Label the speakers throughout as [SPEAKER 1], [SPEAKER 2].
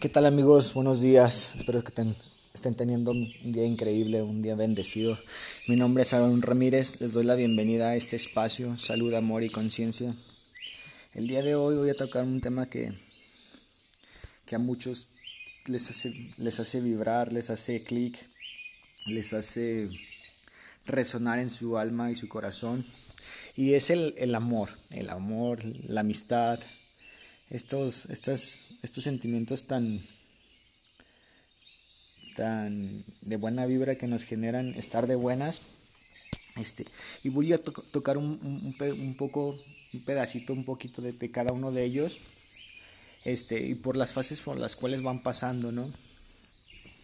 [SPEAKER 1] ¿Qué tal amigos? Buenos días. Espero que estén teniendo un día increíble, un día bendecido. Mi nombre es Aaron Ramírez. Les doy la bienvenida a este espacio, salud, amor y conciencia. El día de hoy voy a tocar un tema que, que a muchos les hace, les hace vibrar, les hace clic, les hace resonar en su alma y su corazón. Y es el, el amor, el amor, la amistad, estos, estos, estos sentimientos tan, tan de buena vibra que nos generan estar de buenas. Este, y voy a tocar un, un, poco, un pedacito, un poquito de, de, cada uno de ellos, este, y por las fases por las cuales van pasando, ¿no?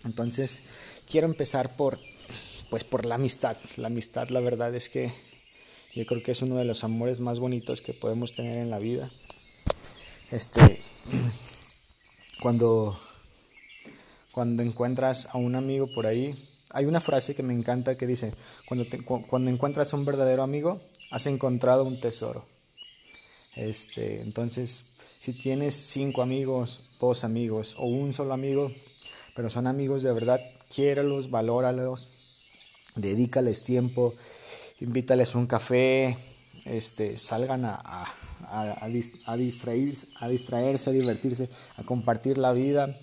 [SPEAKER 1] Entonces, quiero empezar por, pues por la amistad. La amistad, la verdad es que yo creo que es uno de los amores más bonitos que podemos tener en la vida. Este, cuando, cuando encuentras a un amigo por ahí, hay una frase que me encanta que dice, cuando, cuando encuentras a un verdadero amigo, has encontrado un tesoro. Este, entonces, si tienes cinco amigos, dos amigos o un solo amigo, pero son amigos de verdad, quiéralos, valóralos, dedícales tiempo, invítales un café, este, salgan a, distraerse, a distraerse, a divertirse, a compartir la vida,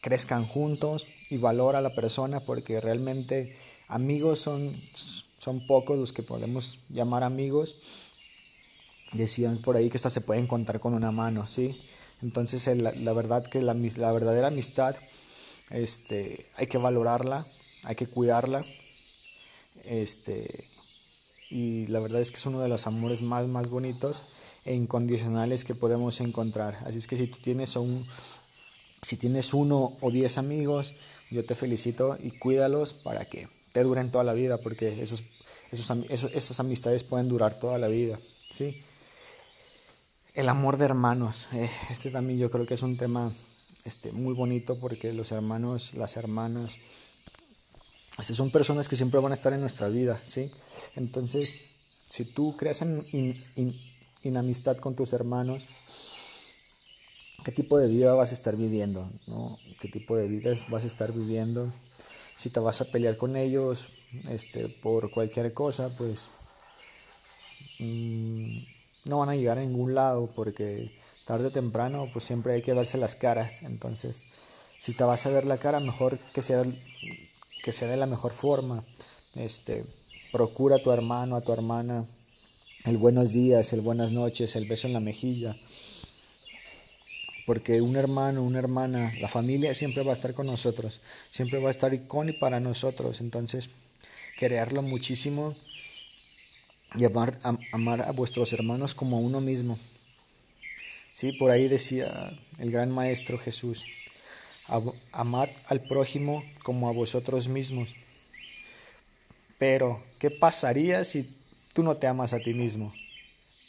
[SPEAKER 1] crezcan juntos y valora a la persona porque realmente amigos son, son pocos los que podemos llamar amigos. Decían por ahí que hasta se pueden contar con una mano, ¿sí? Entonces la, verdad que la, la, verdadera amistad este, hay que valorarla, hay que cuidarla. Este, y la verdad es que es uno de los amores más, más bonitos incondicionales que podemos encontrar. Así es que si tú tienes un, si tienes uno o diez amigos, yo te felicito y cuídalos para que te duren toda la vida, porque esos, esos, esas amistades pueden durar toda la vida. ¿sí? El amor de hermanos, eh, este también yo creo que es un tema este, muy bonito porque los hermanos, las hermanas, este, son personas que siempre van a estar en nuestra vida, ¿sí? Entonces, si tú creas en, amistad con tus hermanos, ¿qué tipo de vida vas a estar viviendo? ¿no? ¿Qué tipo de vida vas a estar viviendo? Si te vas a pelear con ellos este, por cualquier cosa, pues mm, no van a llegar a ningún lado porque tarde o temprano pues siempre hay que verse las caras. Entonces, si te vas a ver la cara, mejor que sea, que sea de la mejor forma. Este, Procura a tu hermano, a tu hermana, el buenos días, el buenas noches, el beso en la mejilla. Porque un hermano, una hermana, la familia siempre va a estar con nosotros, siempre va a estar con y para nosotros. Entonces, quererlo muchísimo y amar, amar a vuestros hermanos como a uno mismo. Sí, por ahí decía el gran maestro Jesús, amad al prójimo como a vosotros mismos. Pero, ¿qué pasaría si tú no te amas a ti mismo?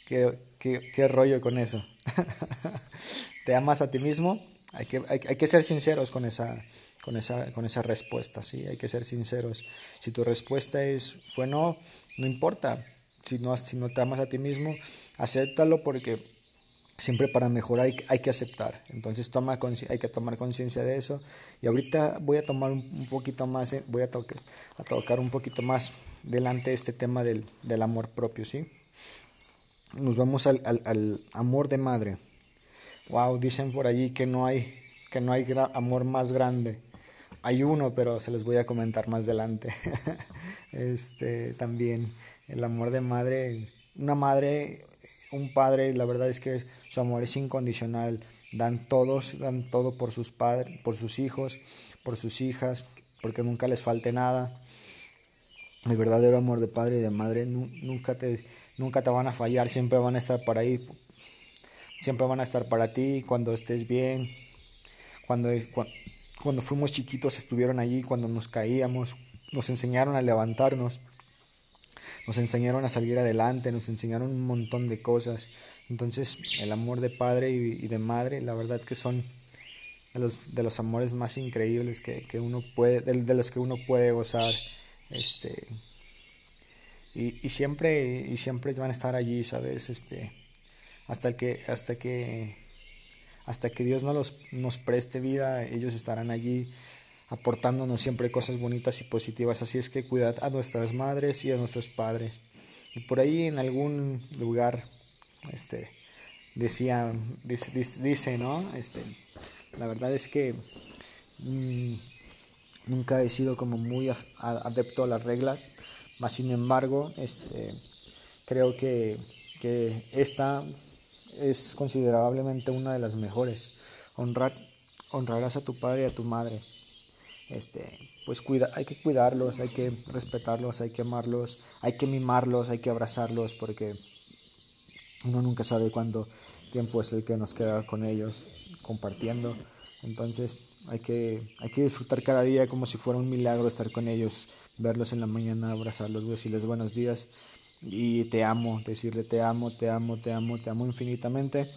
[SPEAKER 1] ¿Qué, rollo con eso? ¿Te amas a ti mismo? Hay que, ser sinceros con esa, con, esa, con esa respuesta, ¿sí? Hay que ser sinceros. Si tu respuesta es fue no, no importa. Si no, si no te amas a ti mismo, acéptalo porque siempre para mejorar hay, que aceptar. Entonces toma hay que tomar conciencia de eso. Y ahorita voy a tomar un, poquito más, eh, voy a, a tocar un poquito más delante este tema del, del amor propio, ¿sí? Nos vamos al, al, amor de madre. Wow, dicen por allí que no hay, que no hay amor más grande. Hay uno, pero se les voy a comentar más adelante. este, también el amor de madre, una madre un padre, la verdad es que su amor es incondicional. Dan todos, dan todo por sus padres, por sus hijos, por sus hijas, porque nunca les falte nada. El verdadero amor de padre y de madre nunca te, nunca te van a fallar, siempre van a estar para ahí, siempre van a estar para ti cuando estés bien. Cuando, cuando fuimos chiquitos estuvieron allí, cuando nos caíamos, nos enseñaron a levantarnos nos enseñaron a salir adelante, nos enseñaron un montón de cosas. Entonces, el amor de padre y, de madre, la verdad que son de los, de los amores más increíbles que, que uno puede, de, los que uno puede gozar. Este, y, y, siempre, y siempre van a estar allí, ¿sabes? Este, hasta que, hasta que, hasta que Dios no los, nos preste vida, ellos estarán allí aportándonos siempre cosas bonitas y positivas. Así es que cuidad a nuestras madres y a nuestros padres. Y por ahí en algún lugar, este, decía, dice, dice, ¿no? Este, la verdad es que mm, nunca he sido como muy adepto a las reglas, mas sin embargo, este, creo que, que esta es considerablemente una de las mejores. Honrar, honrarás a tu padre y a tu madre. Este, pues cuida, hay que cuidarlos, hay que respetarlos, hay que amarlos, hay que mimarlos, hay que abrazarlos, porque uno nunca sabe cuándo tiempo es el que nos queda con ellos compartiendo. Entonces hay que, hay que disfrutar cada día como si fuera un milagro estar con ellos, verlos en la mañana, abrazarlos, decirles buenos días y te amo, decirle te amo, te amo, te amo, te amo infinitamente.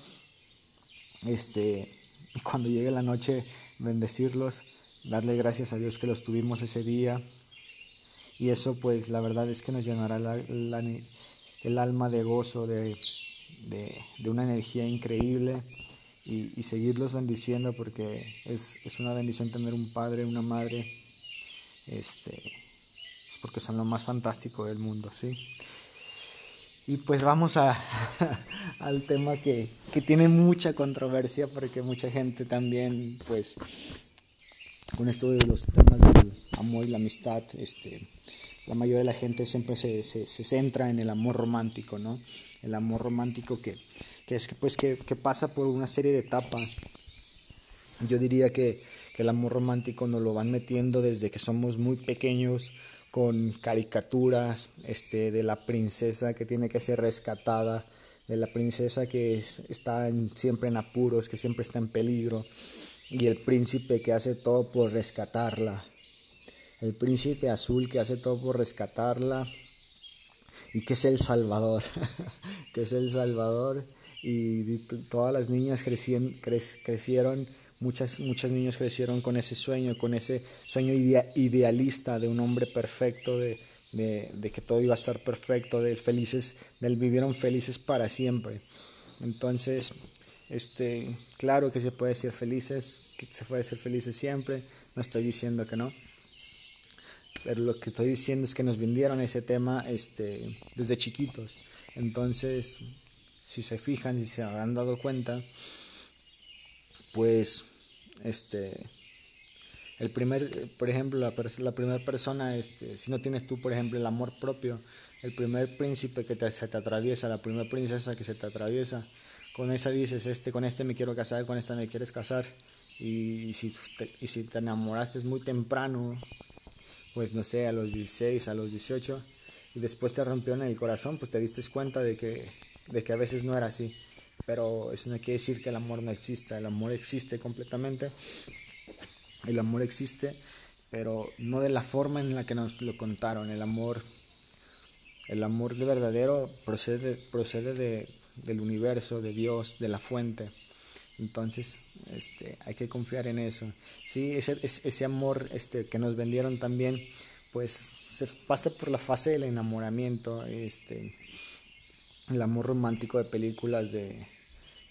[SPEAKER 1] Este, y cuando llegue la noche, bendecirlos, darle gracias a Dios que los tuvimos ese día. Y eso pues la verdad es que nos llenará el alma de gozo, de, de, una energía increíble y, y, seguirlos bendiciendo porque es, es una bendición tener un padre, una madre. Este, es porque son lo más fantástico del mundo, ¿sí? Y pues vamos a, al tema que, que, tiene mucha controversia porque mucha gente también, pues, con esto de los temas del amor y la amistad, este, la mayoría de la gente siempre se, se, se centra en el amor romántico, ¿no? El amor romántico que, que es que, pues, que, pasa por una serie de etapas. Yo diría que, que el amor romántico nos lo van metiendo desde que somos muy pequeños, con caricaturas este, de la princesa que tiene que ser rescatada, de la princesa que está siempre en apuros, que siempre está en peligro, y el príncipe que hace todo por rescatarla. El príncipe azul que hace todo por rescatarla y que es el Salvador, que es el Salvador y todas las niñas crecieron, crecieron Muchas, muchos niños crecieron con ese sueño, con ese sueño idealista de un hombre perfecto, de, que todo iba a estar perfecto, de felices, del vivieron felices para siempre. Entonces, este, claro que se puede ser felices, que se puede ser felices siempre, no estoy diciendo que no, pero lo que estoy diciendo es que nos vendieron ese tema este, desde chiquitos. Entonces, si se fijan, si se han dado cuenta, pues este el primer por ejemplo la, la primera persona este si no tienes tú por ejemplo el amor propio el primer príncipe que te, se te atraviesa la primera princesa que se te atraviesa con esa dices este con este me quiero casar con esta me quieres casar y, si te, y si te enamoraste muy temprano pues no sé a los 16 a los 18 y después te rompió en el corazón pues te diste cuenta de que de que a veces no era así pero eso no quiere decir que el amor no exista, el amor existe completamente, el amor existe, pero no de la forma en la que nos lo contaron, el amor, el amor de verdadero procede, procede de, del universo, de Dios, de la fuente. Entonces, este, hay que confiar en eso. Sí, ese, ese amor este, que nos vendieron también, pues se pasa por la fase del enamoramiento, este, el amor romántico de películas de,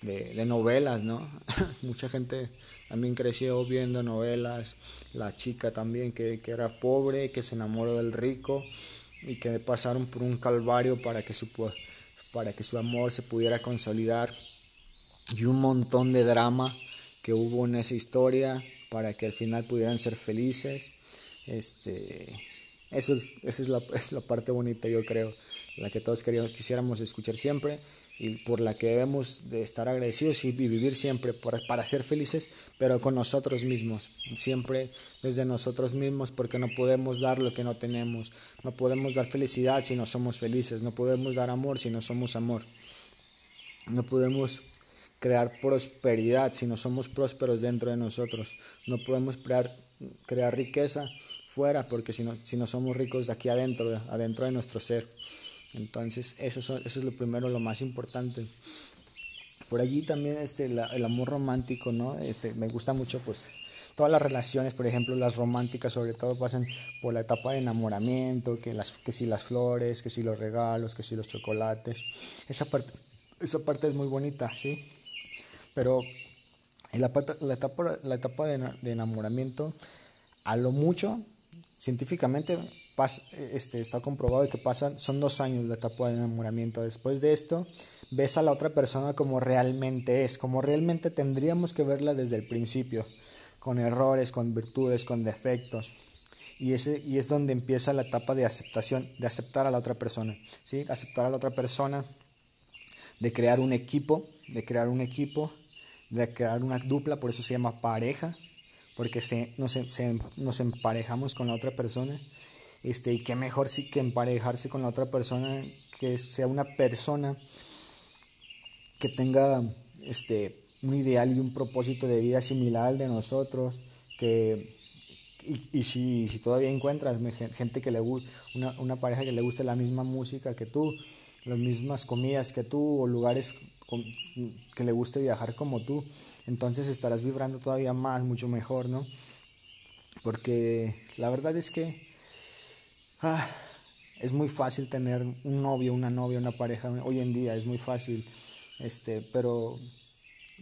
[SPEAKER 1] de, novelas, ¿no? Mucha gente también creció viendo novelas, la chica también que, que, era pobre, que se enamoró del rico y que pasaron por un calvario para que su, para que su amor se pudiera consolidar y un montón de drama que hubo en esa historia para que al final pudieran ser felices. Este, eso, esa es la, es la parte bonita, yo creo la que todos queríamos, quisiéramos escuchar siempre y por la que debemos de estar agradecidos y vivir siempre para ser felices, pero con nosotros mismos, siempre desde nosotros mismos, porque no podemos dar lo que no tenemos, no podemos dar felicidad si no somos felices, no podemos dar amor si no somos amor, no podemos crear prosperidad si no somos prósperos dentro de nosotros, no podemos crear, crear riqueza fuera, porque si no, si no somos ricos aquí adentro, adentro de nuestro ser. Entonces, eso, es lo primero, lo más importante. Por allí también este, el amor romántico, ¿no? Este, me gusta mucho, pues, todas las relaciones, por ejemplo, las románticas sobre todo pasan por la etapa de enamoramiento, que, las, que si las flores, que si los regalos, que si los chocolates. Esa parte, esa parte es muy bonita, ¿sí? Pero la, etapa, la etapa de, enamoramiento, a lo mucho, científicamente este, está comprobado que pasan, son dos años la etapa de enamoramiento. Después de esto, ves a la otra persona como realmente es, como realmente tendríamos que verla desde el principio, con errores, con virtudes, con defectos. Y, ese, y es donde empieza la etapa de aceptación, de aceptar a la otra persona, ¿sí? Aceptar a la otra persona, de crear un equipo, de crear un equipo, de crear una dupla, por eso se llama pareja, porque se, nos emparejamos con la otra persona. Este, y qué mejor sí que emparejarse con la otra persona, que sea una persona que tenga este, un ideal y un propósito de vida similar al de nosotros, que, y, si, si, todavía encuentras gente que le una, una pareja que le guste la misma música que tú, las mismas comidas que tú o lugares que le guste viajar como tú, entonces estarás vibrando todavía más, mucho mejor, ¿no? Porque la verdad es que ah, es muy fácil tener un novio, una novia, una pareja, hoy en día es muy fácil, este, pero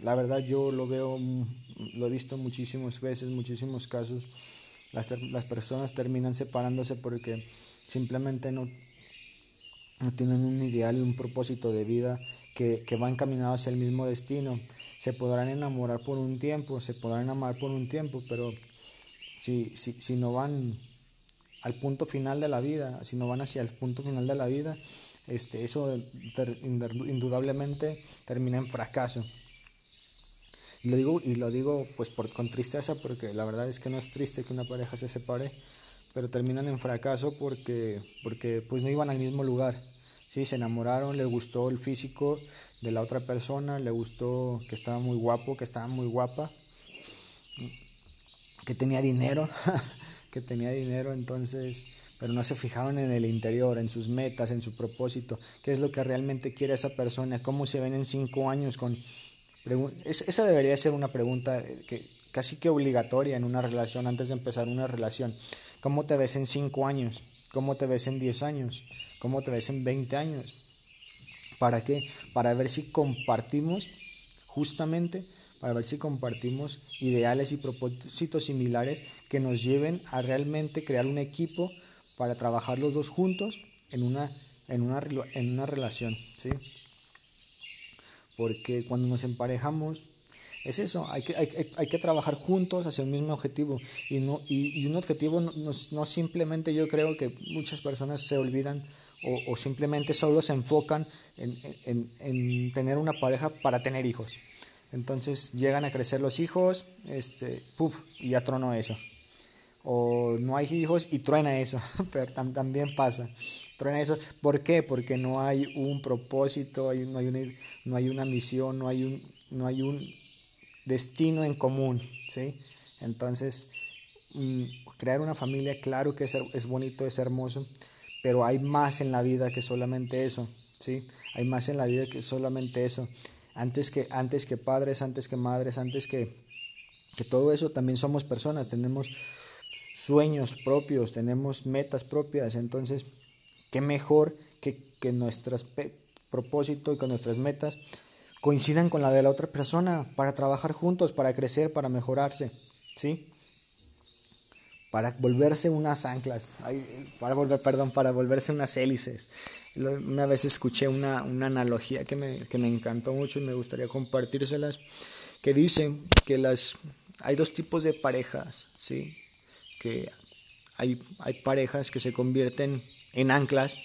[SPEAKER 1] la verdad yo lo veo, lo he visto muchísimas veces, muchísimos casos, las, las personas terminan separándose porque simplemente no, no tienen un ideal y un propósito de vida que, que va encaminado hacia el mismo destino. Se podrán enamorar por un tiempo, se podrán amar por un tiempo, pero si, si, si no van al punto final de la vida, si no van hacia el punto final de la vida, este, eso indudablemente termina en fracaso. Lo digo, y lo digo pues con tristeza porque la verdad es que no es triste que una pareja se separe, pero terminan en fracaso porque, porque pues no iban al mismo lugar. Sí, se enamoraron, le gustó el físico de la otra persona, le gustó que estaba muy guapo, que estaba muy guapa, que tenía dinero, tenía dinero, entonces, pero no se fijaron en el interior, en sus metas, en su propósito, qué es lo que realmente quiere esa persona, cómo se ven en cinco años con... Esa debería ser una pregunta que, casi que obligatoria en una relación, antes de empezar una relación. ¿Cómo te ves en cinco años? ¿Cómo te ves en diez años? ¿Cómo te ves en 20 años? ¿Para qué? Para ver si compartimos, justamente, para ver si compartimos ideales y propósitos similares que nos lleven a realmente crear un equipo para trabajar los dos juntos en una, en una, en una relación, ¿sí? Porque cuando nos emparejamos, es eso, hay que, hay, que trabajar juntos hacia un mismo objetivo y, no, y, un objetivo no, no, simplemente yo creo que muchas personas se olvidan o, simplemente solo se enfocan en, tener una pareja para tener hijos. Entonces llegan a crecer los hijos, este, puff, y ya tronó eso. O no hay hijos y truena eso, pero también pasa. Truena eso. ¿Por qué? Porque no hay un propósito, no, hay una, no hay una misión, no hay un, no hay un destino en común. ¿sí? Entonces, mm, crear una familia, claro que es, es bonito, es hermoso, pero hay más en la vida que solamente eso, ¿sí? Hay más en la vida que solamente eso. Antes que, antes que padres, antes que madres, antes que, que todo eso, también somos personas, tenemos sueños propios, tenemos metas propias, entonces, qué mejor que, que nuestros propósitos y con nuestras metas coincidan con la de la otra persona para trabajar juntos, para crecer, para mejorarse, ¿sí? para volverse unas anclas, para volver, perdón, para volverse unas hélices. Una vez escuché una, una analogía que me, que me, encantó mucho y me gustaría compartírselas, que dice que las, hay dos tipos de parejas, ¿sí? que hay, hay parejas que se convierten en anclas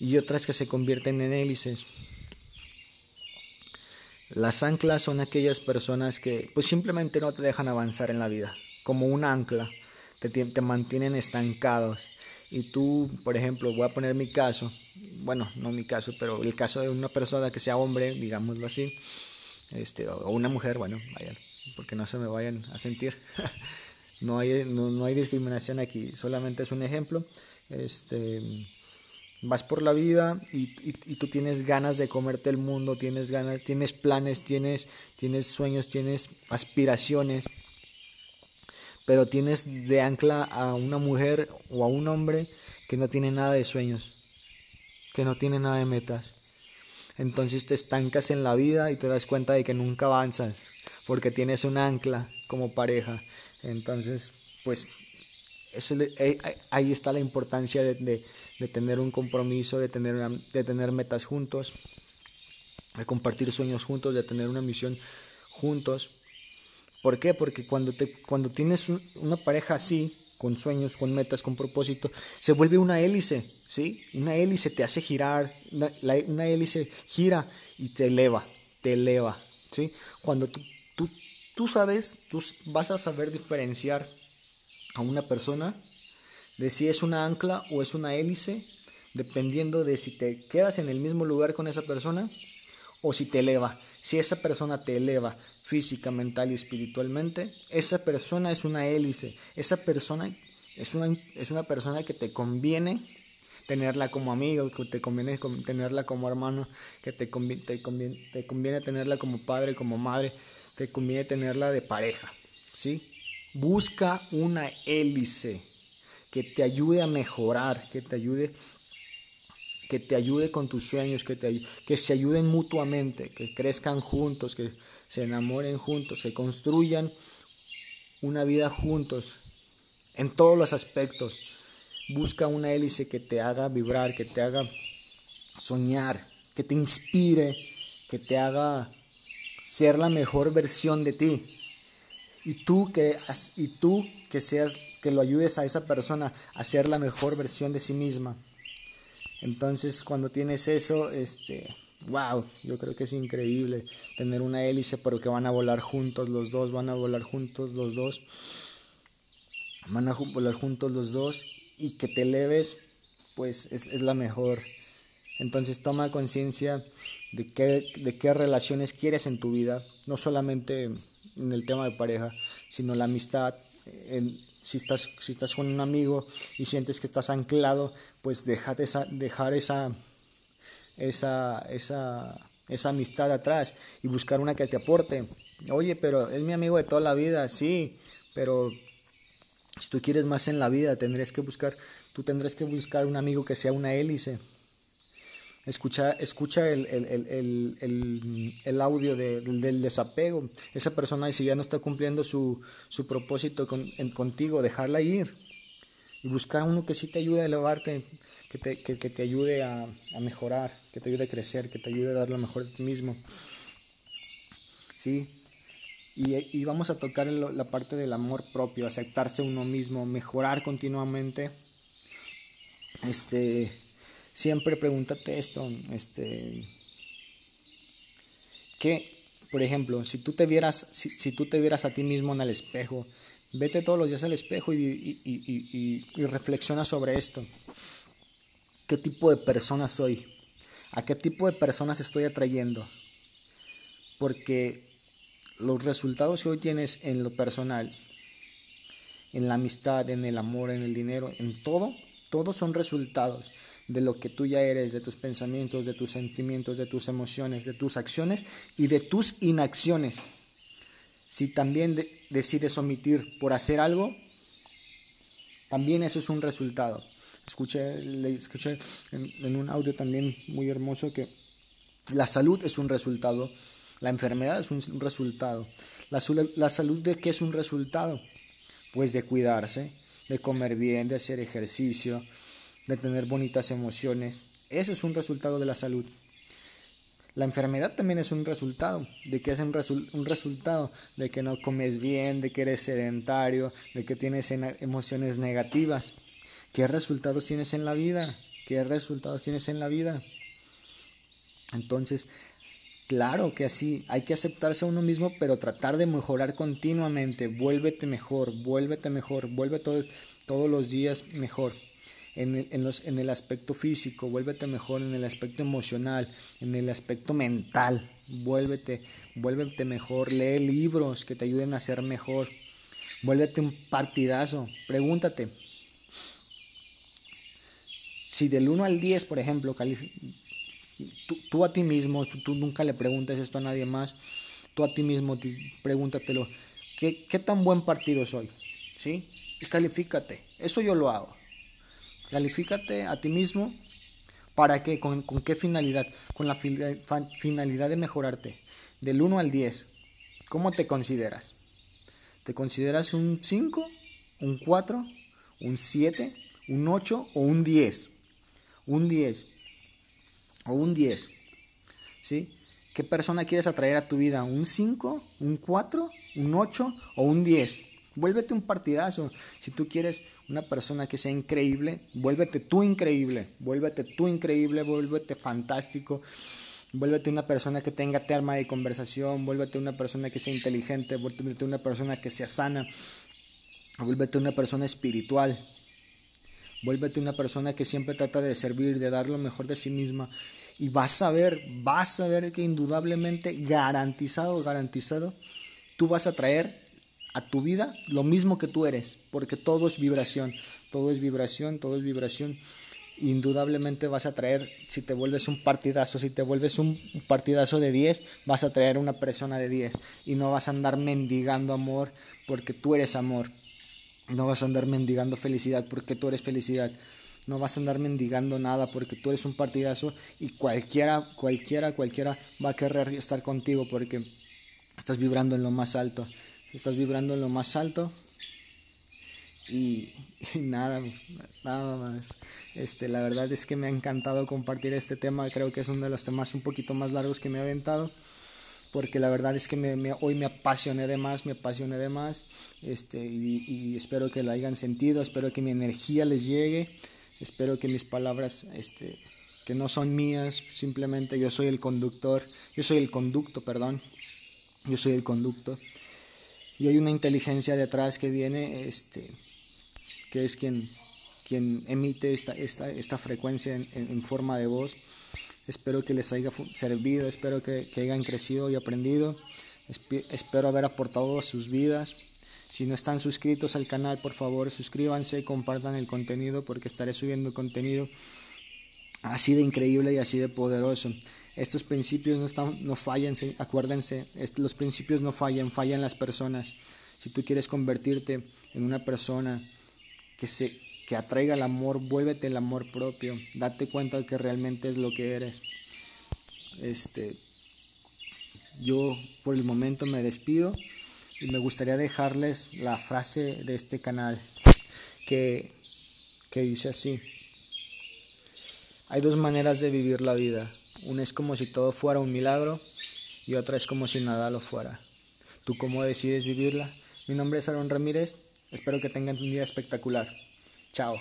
[SPEAKER 1] y otras que se convierten en hélices. Las anclas son aquellas personas que pues simplemente no te dejan avanzar en la vida como un ancla, te, te mantienen estancados. Y tú, por ejemplo, voy a poner mi caso, bueno, no mi caso, pero el caso de una persona que sea hombre, digámoslo así, este, o una mujer, bueno, vayan, porque no se me vayan a sentir. no, hay, no, hay discriminación aquí, solamente es un ejemplo. Este, vas por la vida y, y, tú tienes ganas de comerte el mundo, tienes ganas, tienes planes, tienes, tienes sueños, tienes aspiraciones pero tienes de ancla a una mujer o a un hombre que no tiene nada de sueños, que no tiene nada de metas. Entonces te estancas en la vida y te das cuenta de que nunca avanzas. porque tienes un ancla como pareja. Entonces, pues eso, ahí está la importancia de, de, tener un compromiso, de tener, de tener metas juntos, de compartir sueños juntos, de tener una misión juntos. ¿Por qué? Porque cuando, te, cuando tienes una pareja así, con sueños, con metas, con propósito, se vuelve una hélice, ¿sí? Una hélice te hace girar, una, una hélice gira y te eleva, te eleva, ¿sí? Cuando tú, tú, tú sabes, tú vas a saber diferenciar a una persona de si es una ancla o es una hélice, dependiendo de si te quedas en el mismo lugar con esa persona o si te eleva. Si esa persona te eleva física, mental y espiritualmente, esa persona es una hélice, esa persona es una, es una persona que te conviene tenerla como amigo, que te conviene tenerla como hermano, que te conviene, te te conviene tenerla como padre, como madre, te conviene tenerla de pareja, ¿sí? Busca una hélice que te ayude a mejorar, que te ayude que te ayude con tus sueños, que, te, que se ayuden mutuamente, que crezcan juntos, que se enamoren juntos, que construyan una vida juntos en todos los aspectos. Busca una hélice que te haga vibrar, que te haga soñar, que te inspire, que te haga ser la mejor versión de ti. Y tú que, y tú que seas que lo ayudes a esa persona a ser la mejor versión de sí misma. Entonces, cuando tienes eso, este, wow, yo creo que es increíble tener una hélice, pero que van a volar juntos los dos, van a volar juntos los dos, van a volar juntos los dos y que te eleves, pues es, la mejor. Entonces toma conciencia de qué, de qué relaciones quieres en tu vida, no solamente en el tema de pareja, sino la amistad, si estás, si estás con un amigo y sientes que estás anclado, pues dejar esa, dejar esa, esa, esa, esa amistad atrás y buscar una que te aporte. Oye, pero es mi amigo de toda la vida, sí, pero si tú quieres más en la vida, tendrías que buscar, tú tendrás que buscar un amigo que sea una hélice Escucha, escucha el, audio del desapego. Esa persona, si ya no está cumpliendo su, propósito contigo, dejarla ir. Y buscar uno que sí te ayude a elevarte, que te, que, te ayude a, mejorar, que te ayude a crecer, que te ayude a dar lo mejor de ti mismo. ¿Sí? Y, y vamos a tocar la parte del amor propio, aceptarse uno mismo, mejorar continuamente. Este siempre pregúntate esto, este, que, por ejemplo, si tú te vieras, si, tú te vieras a ti mismo en el espejo, vete todos los días al espejo y, y, reflexiona sobre esto. ¿Qué tipo de persona soy? ¿A qué tipo de personas estoy atrayendo? Porque los resultados que hoy tienes en lo personal, en la amistad, en el amor, en el dinero, en todo, todos son resultados de lo que tú ya eres, de tus pensamientos, de tus sentimientos, de tus emociones, de tus acciones y de tus inacciones. Si también decides omitir por hacer algo, también eso es un resultado. Escuché, le escuché en, un audio también muy hermoso que la salud es un resultado, la enfermedad es un resultado. La, la salud de qué es un resultado? Pues de cuidarse, de comer bien, de hacer ejercicio, de tener bonitas emociones. Eso es un resultado de la salud. La enfermedad también es un resultado, de que es un, resultado de que no comes bien, de que eres sedentario, de que tienes emociones negativas. ¿Qué resultados tienes en la vida? ¿Qué resultados tienes en la vida? Entonces, claro que así, hay que aceptarse a uno mismo, pero tratar de mejorar continuamente. Vuélvete mejor, vuélvete mejor, vuelve todos los días mejor en, los, en el aspecto físico, vuélvete mejor en el aspecto emocional, en el aspecto mental, vuélvete, vuélvete mejor, lee libros que te ayuden a ser mejor, vuélvete un partidazo, pregúntate, si del 1 al 10, por ejemplo, tú, a ti mismo, tú, nunca le preguntes esto a nadie más, tú a ti mismo pregúntatelo, ¿qué, tan buen partido soy? ¿Sí? Y califícate, eso yo lo hago. Califícate a ti mismo. ¿Para qué? ¿Con, qué finalidad? Con la finalidad de mejorarte. Del 1 al 10. ¿Cómo te consideras? ¿Te consideras un 5, un 4, un 7, un 8 o un 10? Un 10 o un 10. ¿Sí? ¿Qué persona quieres atraer a tu vida? ¿Un 5, un 4, un 8 o un 10? Vuélvete un partidazo. Si tú quieres una persona que sea increíble, vuélvete tú increíble. Vuélvete tú increíble, vuélvete fantástico. Vuélvete una persona que tenga tema de conversación, vuélvete una persona que sea inteligente, vuélvete una persona que sea sana, vuélvete una persona espiritual, vuélvete una persona que siempre trata de servir, de dar lo mejor de sí misma. Y vas a ver, vas a ver que indudablemente, garantizado, garantizado, tú vas a traer a tu vida lo mismo que tú eres, porque todo es vibración, todo es vibración, todo es vibración indudablemente vas a traer, si te vuelves un partidazo, si te vuelves un partidazo de 10, vas a traer una persona de 10 y no vas a andar mendigando amor porque tú eres amor. No vas a andar mendigando felicidad porque tú eres felicidad. No vas a andar mendigando nada porque tú eres un partidazo y cualquiera, cualquiera, cualquiera va a querer estar contigo porque estás vibrando en lo más alto. Estás vibrando en lo más alto y, nada, nada más. Este, la verdad es que me ha encantado compartir este tema, creo que es uno de los temas un poquito más largos que me he aventado, porque la verdad es que hoy me apasioné de más, me apasioné de más, este, y, espero que lo hayan sentido, espero que mi energía les llegue, espero que mis palabras, este, que no son mías, simplemente yo soy el conductor, yo soy el conducto, perdón, yo soy el conducto, y hay una inteligencia detrás que viene, este, que es quien quien emite esta, esta, esta frecuencia en, forma de voz. Espero que les haya servido, espero que, que hayan crecido y aprendido. espero haber aportado a sus vidas. Si no están suscritos al canal, por favor suscríbanse, compartan el contenido porque estaré subiendo contenido así de increíble y así de poderoso. Estos principios no, están, no fallan, acuérdense, los principios no fallan, fallan las personas. Si tú quieres convertirte en una persona que se que atraiga el amor, vuélvete el amor propio, date cuenta de que realmente es lo que eres. Este, yo por el momento me despido y me gustaría dejarles la frase de este canal que, que dice así. Hay dos maneras de vivir la vida. Una es como si todo fuera un milagro y otra es como si nada lo fuera. ¿Tú cómo decides vivirla? Mi nombre es Aaron Ramírez. Espero que tengan un día espectacular. Chao.